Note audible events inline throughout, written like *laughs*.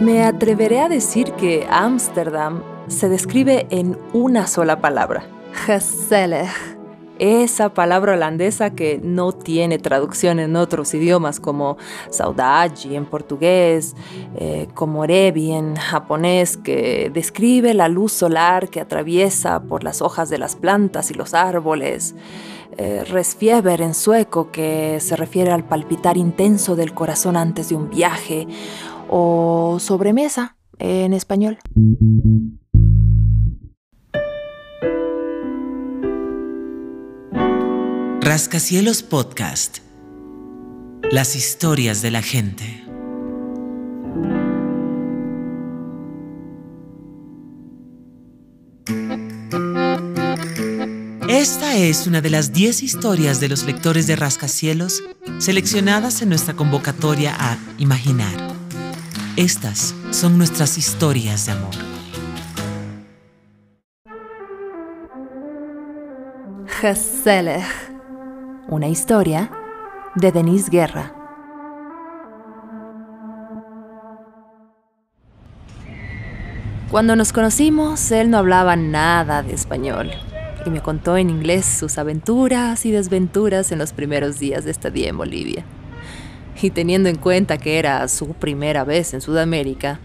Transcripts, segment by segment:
Me atreveré a decir que Ámsterdam se describe en una sola palabra, gezellig esa palabra holandesa que no tiene traducción en otros idiomas como saudade en portugués, eh, como rebi en japonés, que describe la luz solar que atraviesa por las hojas de las plantas y los árboles. Eh, resfieber en sueco, que se refiere al palpitar intenso del corazón antes de un viaje, o sobremesa en español. Rascacielos Podcast. Las historias de la gente. Esta es una de las 10 historias de los lectores de Rascacielos seleccionadas en nuestra convocatoria a Imaginar. Estas son nuestras historias de amor. Una historia de Denise Guerra. Cuando nos conocimos, él no hablaba nada de español y me contó en inglés sus aventuras y desventuras en los primeros días de estadía en Bolivia. Y teniendo en cuenta que era su primera vez en Sudamérica,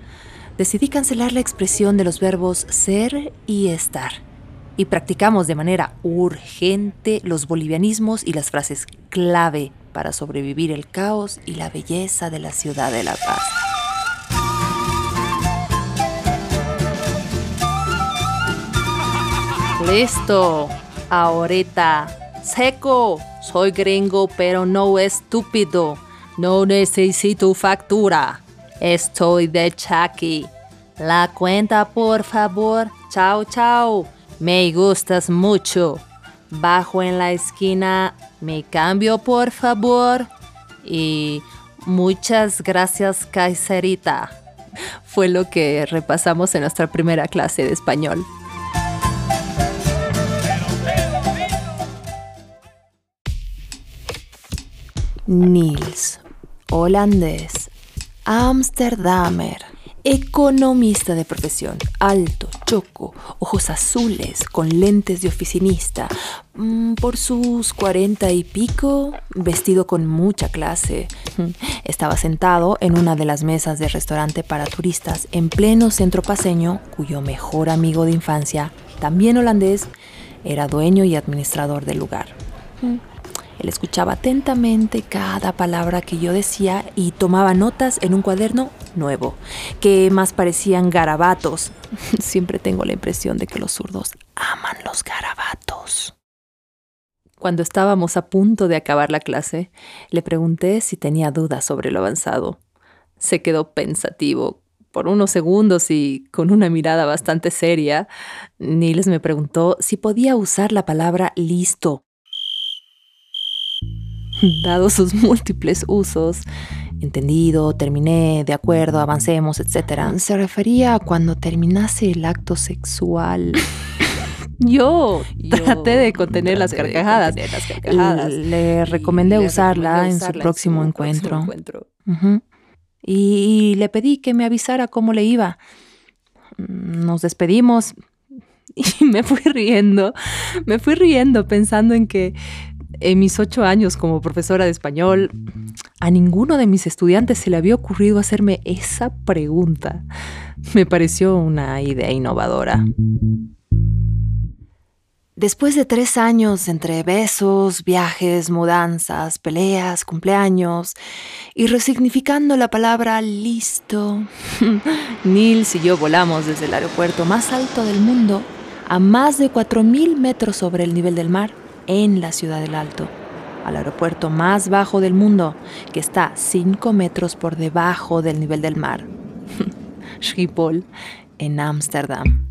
decidí cancelar la expresión de los verbos ser y estar y practicamos de manera urgente los bolivianismos y las frases clave para sobrevivir el caos y la belleza de la ciudad de La Paz. Listo, ahorita. Seco, soy gringo pero no estúpido. No necesito factura. Estoy de Chucky. La cuenta, por favor. Chao, chao. Me gustas mucho. Bajo en la esquina. Me cambio, por favor. Y muchas gracias, Kaiserita. *laughs* Fue lo que repasamos en nuestra primera clase de español. Niels, holandés, Amsterdamer Economista de profesión, alto, choco, ojos azules, con lentes de oficinista. Mm, por sus cuarenta y pico, vestido con mucha clase. *laughs* Estaba sentado en una de las mesas de restaurante para turistas en pleno centro paseño, cuyo mejor amigo de infancia, también holandés, era dueño y administrador del lugar. Él escuchaba atentamente cada palabra que yo decía y tomaba notas en un cuaderno nuevo, que más parecían garabatos. *laughs* Siempre tengo la impresión de que los zurdos aman los garabatos. Cuando estábamos a punto de acabar la clase, le pregunté si tenía dudas sobre lo avanzado. Se quedó pensativo por unos segundos y con una mirada bastante seria. Niles me preguntó si podía usar la palabra listo *laughs* dado sus múltiples usos, entendido, terminé, de acuerdo, avancemos, etc., se refería a cuando terminase el acto sexual. *laughs* Yo, traté de contener, las, carcajadas. Le recomendé usarla en su próximo encuentro. y le pedí que me avisara cómo le iba. Nos despedimos *laughs* y me fui riendo, me fui riendo pensando en que en mis ocho años como profesora de español, a ninguno de mis estudiantes se le había ocurrido hacerme esa pregunta. Me pareció una idea innovadora. Después de tres años entre besos, viajes, mudanzas, peleas, cumpleaños y resignificando la palabra listo, Nils y yo volamos desde el aeropuerto más alto del mundo a más de 4.000 metros sobre el nivel del mar en la ciudad del Alto, al aeropuerto más bajo del mundo, que está 5 metros por debajo del nivel del mar, *laughs* Schiphol, en Ámsterdam.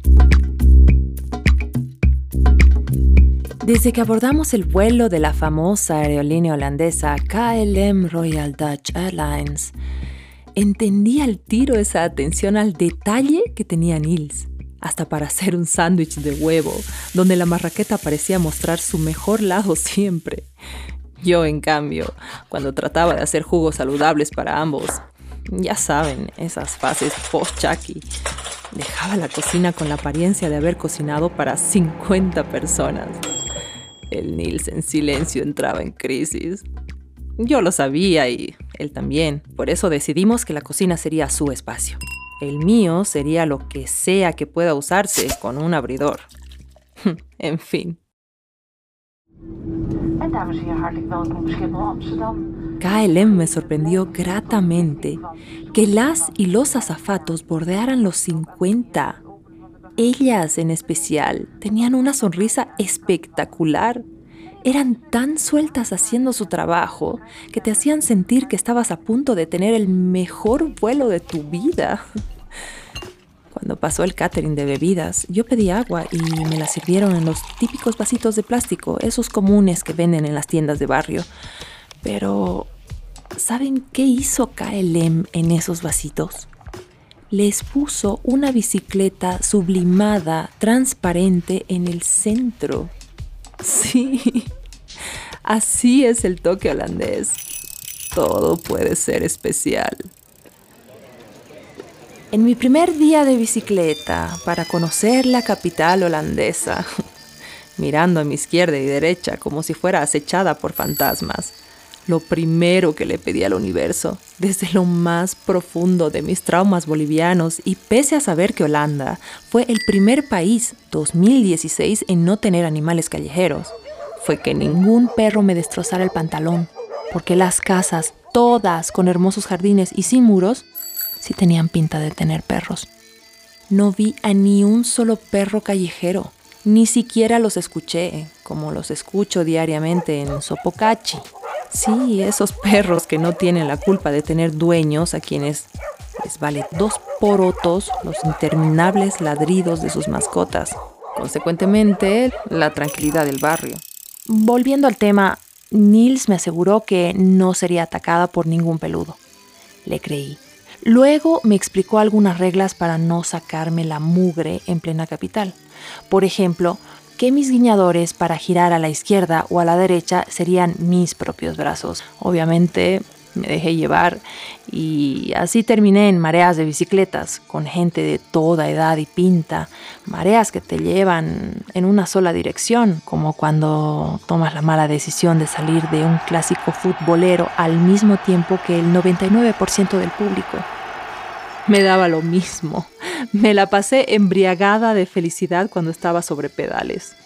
Desde que abordamos el vuelo de la famosa aerolínea holandesa KLM Royal Dutch Airlines, entendí al tiro esa atención al detalle que tenía Nils hasta para hacer un sándwich de huevo, donde la marraqueta parecía mostrar su mejor lado *laughs* siempre. Yo, en cambio, cuando trataba de hacer jugos saludables para ambos, Ya saben, esas fases post-Chucky. Dejaba la cocina con la apariencia de haber cocinado para 50 personas. El Nils en silencio entraba en crisis. Yo lo sabía y él también. Por eso decidimos que la cocina sería su espacio. El mío sería lo que sea que pueda usarse con un abridor. *laughs* en fin. KLM me sorprendió gratamente que las y los azafatos bordearan los 50. Ellas en especial tenían una sonrisa espectacular. Eran tan sueltas haciendo su trabajo que te hacían sentir que estabas a punto de tener el mejor vuelo de tu vida. *laughs* Cuando pasó el catering de bebidas, yo pedí agua y me la sirvieron en los típicos vasitos de plástico, esos comunes que venden en las tiendas de barrio. Pero, ¿saben qué hizo KLM en esos vasitos? Les puso una bicicleta sublimada, transparente en el centro. Sí, así es el toque holandés. Todo puede ser especial. En mi primer día de bicicleta para conocer la capital holandesa, *laughs* mirando a mi izquierda y derecha como si fuera acechada por fantasmas, lo primero que le pedí al universo, desde lo más profundo de mis traumas bolivianos y pese a saber que Holanda fue el primer país 2016 en no tener animales callejeros, fue que ningún perro me destrozara el pantalón, porque las casas, todas con hermosos jardines y sin muros, sí tenían pinta de tener perros. No vi a ni un solo perro callejero, ni siquiera los escuché, como los escucho diariamente en Sopocachi. Sí, esos perros que no tienen la culpa de tener dueños a quienes les vale dos porotos los interminables ladridos de sus mascotas. Consecuentemente, la tranquilidad del barrio. Volviendo al tema, Nils me aseguró que no sería atacada por ningún peludo. Le creí. Luego me explicó algunas reglas para no sacarme la mugre en plena capital. Por ejemplo, que mis guiñadores para girar a la izquierda o a la derecha serían mis propios brazos. Obviamente me dejé llevar y así terminé en mareas de bicicletas con gente de toda edad y pinta, mareas que te llevan en una sola dirección, como cuando tomas la mala decisión de salir de un clásico futbolero al mismo tiempo que el 99% del público. Me daba lo mismo. Me la pasé embriagada de felicidad cuando estaba sobre pedales.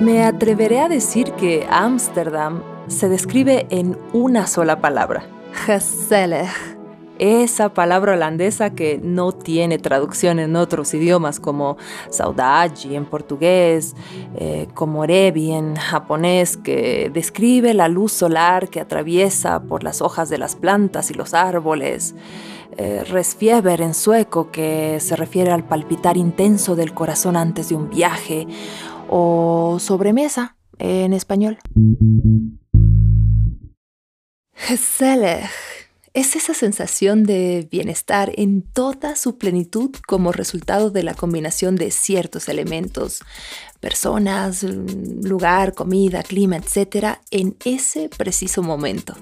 Me atreveré a decir que Ámsterdam se describe en una sola palabra, gezellig. Esa palabra holandesa que no tiene traducción en otros idiomas como saudade en portugués, eh, como rebi en japonés, que describe la luz solar que atraviesa por las hojas de las plantas y los árboles. Eh, resfieber en sueco, que se refiere al palpitar intenso del corazón antes de un viaje, o sobremesa en español. Es esa sensación de bienestar en toda su plenitud como resultado de la combinación de ciertos elementos, personas, lugar, comida, clima, etc., en ese preciso momento.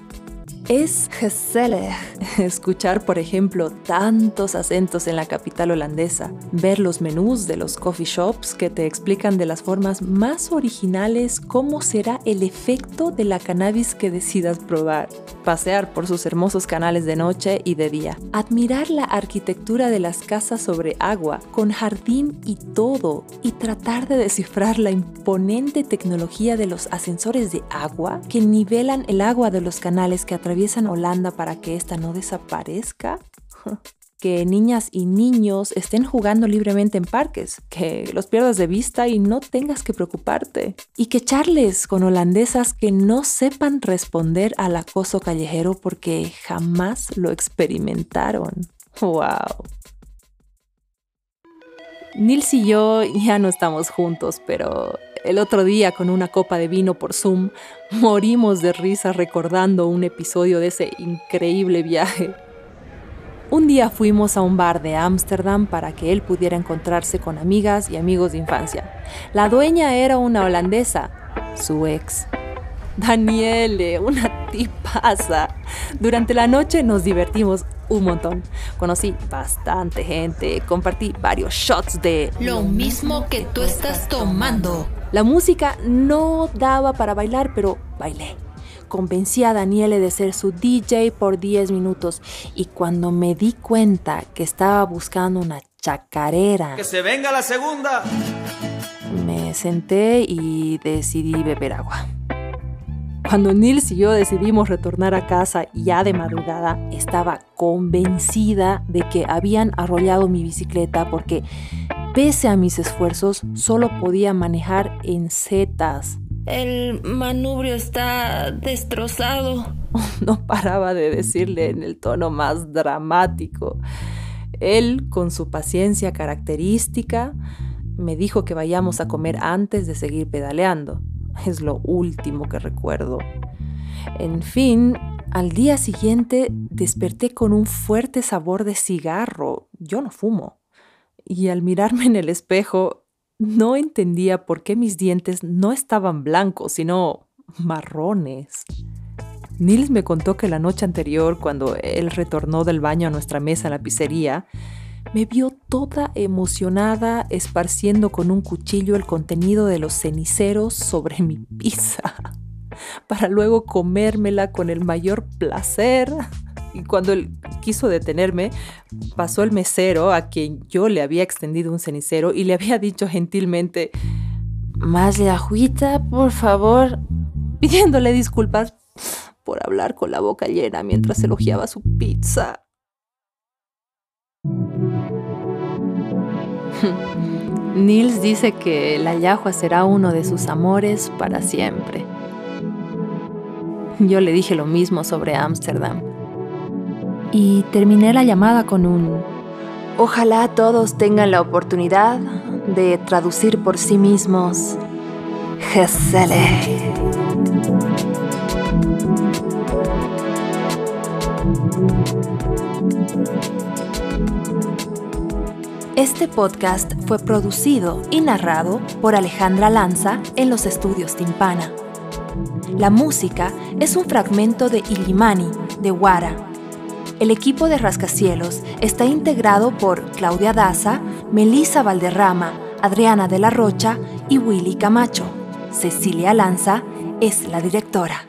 Es gezellig escuchar, por ejemplo, tantos acentos en la capital holandesa, ver los menús de los coffee shops que te explican de las formas más originales cómo será el efecto de la cannabis que decidas probar, pasear por sus hermosos canales de noche y de día, admirar la arquitectura de las casas sobre agua, con jardín y todo, y tratar de descifrar la imponente tecnología de los ascensores de agua que nivelan el agua de los canales que atraviesan en Holanda para que esta no desaparezca? *laughs* que niñas y niños estén jugando libremente en parques, que los pierdas de vista y no tengas que preocuparte, y que charles con holandesas que no sepan responder al acoso callejero porque jamás lo experimentaron. ¡Wow! Nils y yo ya no estamos juntos, pero el otro día con una copa de vino por Zoom morimos de risa recordando un episodio de ese increíble viaje. Un día fuimos a un bar de Ámsterdam para que él pudiera encontrarse con amigas y amigos de infancia. La dueña era una holandesa, su ex. Daniele, una tipaza. Durante la noche nos divertimos un montón. Conocí bastante gente, compartí varios shots de lo mismo que tú estás tomando. La música no daba para bailar, pero bailé. Convencí a Daniele de ser su DJ por 10 minutos y cuando me di cuenta que estaba buscando una chacarera. ¡Que se venga la segunda! Me senté y decidí beber agua. Cuando Nils y yo decidimos retornar a casa ya de madrugada, estaba convencida de que habían arrollado mi bicicleta porque, pese a mis esfuerzos, solo podía manejar en setas. El manubrio está destrozado. *laughs* No paraba de decirle en el tono más dramático. Él, con su paciencia característica, me dijo que vayamos a comer antes de seguir pedaleando. Es lo último que recuerdo. En fin, al día siguiente desperté con un fuerte sabor de cigarro. Yo no fumo. Y al mirarme en el espejo, no entendía por qué mis dientes no estaban blancos, sino marrones. Nils me contó que la noche anterior, cuando él retornó del baño a nuestra mesa en la pizzería, me vio toda emocionada esparciendo con un cuchillo el contenido de los ceniceros sobre mi pizza, *laughs* para luego comérmela con el mayor placer. Y cuando él quiso detenerme, pasó el mesero a quien yo le había extendido un cenicero y le había dicho gentilmente, más la agüita, por favor, pidiéndole disculpas por hablar con la boca llena mientras elogiaba su pizza. *laughs* Nils dice que la yahua será uno de sus amores para siempre. Yo le dije lo mismo sobre Ámsterdam. Y terminé la llamada con un... Ojalá todos tengan la oportunidad de traducir por sí mismos. Geselle. Este podcast fue producido y narrado por Alejandra Lanza en los estudios Timpana. La música es un fragmento de Illimani, de Wara. El equipo de Rascacielos está integrado por Claudia Daza, Melissa Valderrama, Adriana de la Rocha y Willy Camacho. Cecilia Lanza es la directora.